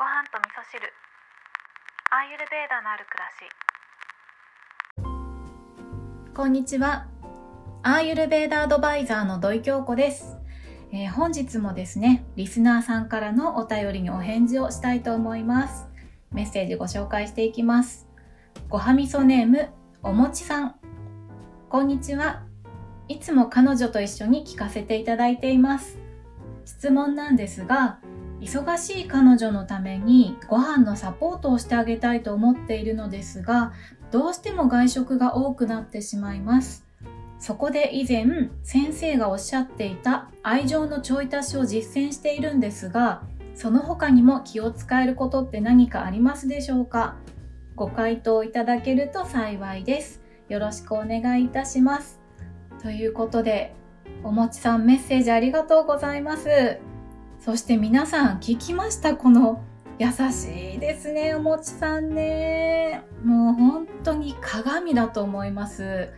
ご飯と味噌汁アーユルベーダのある暮らしこんにちは。アーユルベーダアドバイザーの土井京子です、えー本日もですね、リスナーさんからのお便りにお返事をしたいと思います。メッセージご紹介していきます。ごはみそネーム、おもちさん。こんにちは。いつも彼女と一緒に聞かせていただいています。質問なんですが、忙しい彼女のためにご飯のサポートをしてあげたいと思っているのですが、どうしても外食が多くなってしまいます。そこで以前、先生がおっしゃっていた愛情のちょい足しを実践しているんですが、その他にも気を使えることって何かありますでしょうか？ご回答いただけると幸いです。よろしくお願いいたします。ということで、おもちさんメッセージありがとうございます。そして皆さん聞きましたこの優しいですね、おもちさんね。もう本当に鏡だと思います。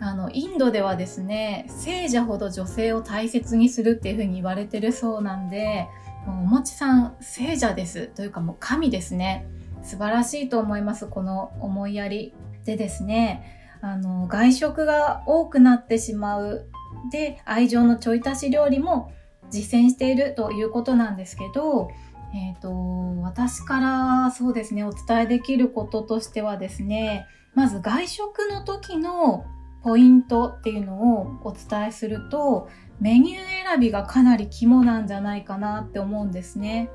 あの、インドではですね、聖者ほど女性を大切にするっていうふうに言われてるそうなんで、もうおもちさん聖者です。というかもう神ですね。素晴らしいと思います、この思いやり。でですね、あの、外食が多くなってしまう。で、愛情のちょい足し料理も実践しているということなんですけど、えっ、と、私からそうですね、お伝えできることとしてはですね、まず外食の時のポイントっていうのをお伝えすると、メニュー選びがかなり肝なんじゃないかなって思うんですね。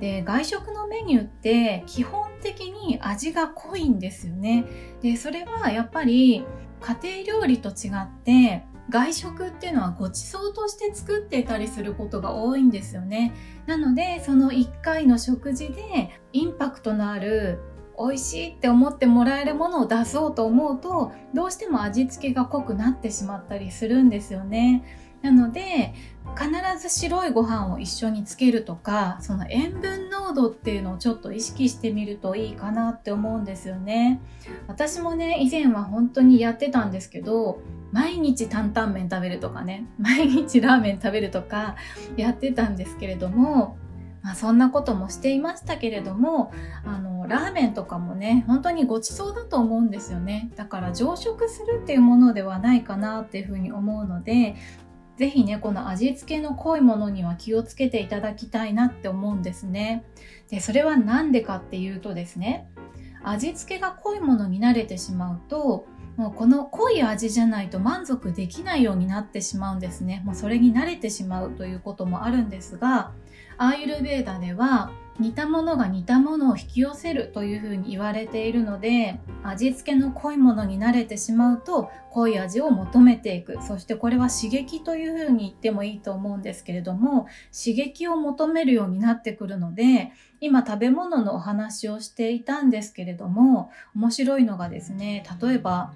で、外食のメニューって基本的に味が濃いんですよね。で、それはやっぱり家庭料理と違って、外食っていうのはご馳走として作っていたりすることが多いんですよね。なので、その1回の食事でインパクトのある美味しいって思ってもらえるものを出そうと思うと、どうしても味付けが濃くなってしまったりするんですよね。なので、必ず白いご飯を一緒につけるとか、その塩分濃度っていうのをちょっと意識してみるといいかなって思うんですよね。私もね、以前は本当にやってたんですけど、毎日担々麺食べるとかね、毎日ラーメン食べるとかやってたんですけれども、まあそんなこともしていましたけれども、あの、ラーメンとかもね、本当にごちそうだと思うんですよね。だから常食するっていうものではないかなっていうふうに思うので、ぜひね、この味付けの濃いものには気をつけていただきたいなって思うんですね。で、それはなんでかっていうとですね、味付けが濃いものに慣れてしまうと、もうこの濃い味じゃないと満足できないようになってしまうんですね。もうそれに慣れてしまうということもあるんですが、アーユルベーダでは似たものが似たものを引き寄せるというふうに言われているので、味付けの濃いものに慣れてしまうと濃い味を求めていく。そしてこれは刺激というふうに言ってもいいと思うんですけれども、刺激を求めるようになってくるので、今食べ物のお話をしていたんですけれども、面白いのがですね、例えば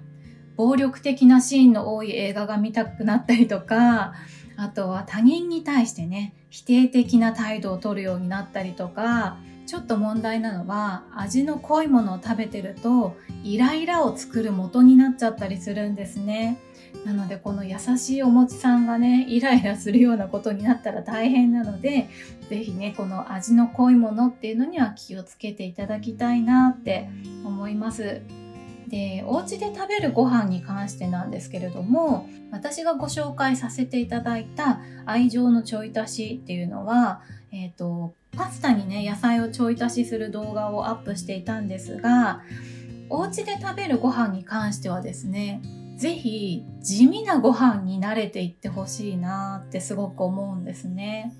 暴力的なシーンの多い映画が見たくなったりとか、あとは他人に対してね、否定的な態度を取るようになったりとか、ちょっと問題なのは味の濃いものを食べてるとイライラを作る元になっちゃったりするんですね。なのでこの優しいおもちさんがね、イライラするようなことになったら大変なので、ぜひね、この味の濃いものっていうのには気をつけていただきたいなって思います。で、お家で食べるご飯に関してなんですけれども、私がご紹介させていただいた愛情のちょい足しっていうのは、えっ、と、パスタにね、野菜をちょい足しする動画をアップしていたんですが、お家で食べるご飯に関してはですね、ぜひ地味なご飯に慣れていってほしいなってすごく思うんですね。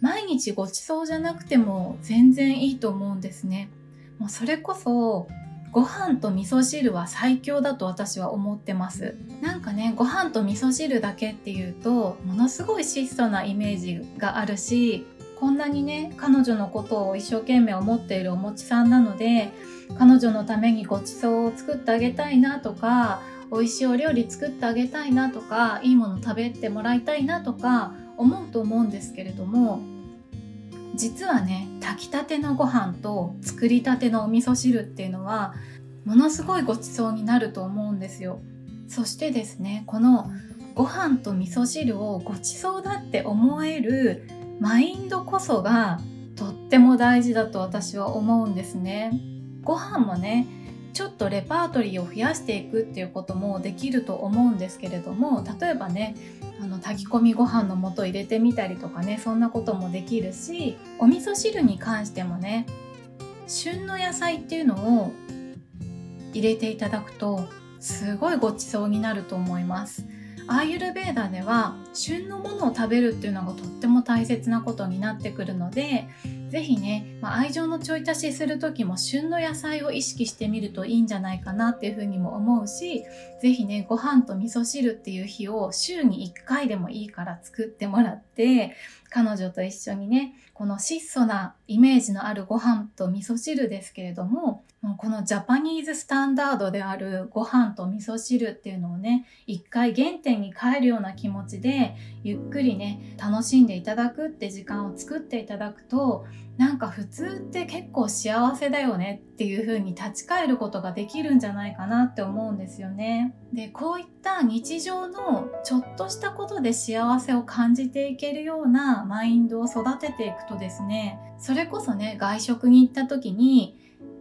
毎日ごちそうじゃなくても全然いいと思うんですね。もうそれこそご飯と味噌汁は最強だと私は思ってます。なんかね、ご飯と味噌汁だけっていうと、ものすごい質素なイメージがあるし、こんなにね、彼女のことを一生懸命思っているおもちさんなので、彼女のためにごちそうを作ってあげたいなとか、美味しいお料理作ってあげたいなとか、いいもの食べてもらいたいなとか思うと思うんですけれども、実はね炊きたてのご飯と作りたてのお味噌汁っていうのはものすごいごちそうになると思うんですよそしてですねこのご飯と味噌汁をごちそうだって思えるマインドこそがとってっても大事だと私は思うんですね。ご飯もねちょっとレパートリーを増やしていくっていうこともできると思うんですけれども例えばねあの炊き込みご飯の素入れてみたりとかねそんなこともできるしお味噌汁に関してもね旬の野菜っていうのを入れていただくとすごいごちそうになると思います。アーユルベーダでは旬のものを食べるっていうのがとっても大切なことになってくるのでぜひね、まあ、愛情のちょい足しする時も旬の野菜を意識してみるといいんじゃないかなっていうふうにも思うし、ぜひね、ご飯と味噌汁っていう日を週に1回でもいいから作ってもらって、彼女と一緒にね、この質素なイメージのあるご飯と味噌汁ですけれども、このジャパニーズスタンダードであるご飯と味噌汁っていうのをね、一回原点に変えるような気持ちで、ゆっくりね、楽しんでいただくって時間を作っていただくと、なんか普通って結構幸せだよねっていう風に立ち返ることができるんじゃないかなって思うんですよね。で、こういった日常のちょっとしたことで幸せを感じていけるようなマインドを育てていくとですね、それこそね、外食に行った時に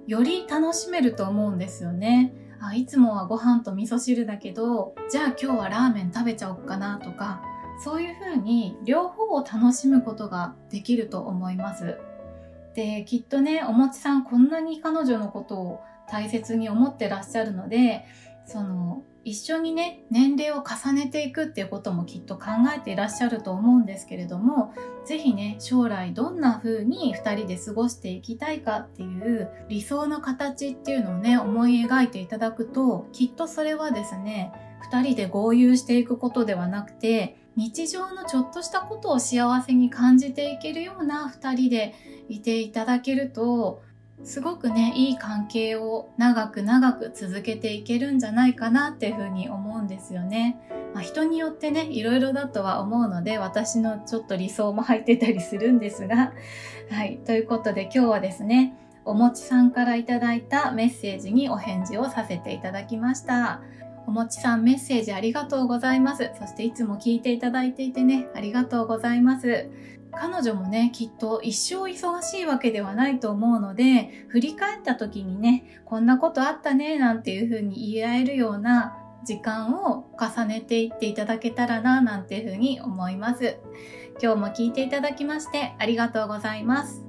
より楽しめると思うんですよね。あいつもはご飯と味噌汁だけど、じゃあ今日はラーメン食べちゃおっかなとか、そういう風に両方を楽しむことができると思います。できっとねおもちさんこんなに彼女のことを大切に思ってらっしゃるのでその一緒にね年齢を重ねていくっていうこともきっと考えていらっしゃると思うんですけれども是非ね将来どんな風に2人で過ごしていきたいかっていう理想の形っていうのをね思い描いていただくときっとそれはですね2人で合流していくことではなくて日常のちょっとしたことを幸せに感じていけるような2人でいていただけるとすごくねいい関係を長く長く続けていけるんじゃないかなっていうふうに思うんですよね。まあ、人によってねいろいろだとは思うので私のちょっと理想も入ってたりするんですが はいということで今日はですねおもちさんからいただいたメッセージにお返事をさせていただきました。おもちさんメッセージありがとうございます。そしていつも聞いていただいていてね、ありがとうございます。彼女もね、きっと一生忙しいわけではないと思うので、振り返った時にね、こんなことあったね、なんていうふうに言い合えるような時間を重ねていっていただけたらな、なんていうふうに思います。今日も聞いていただきましてありがとうございます。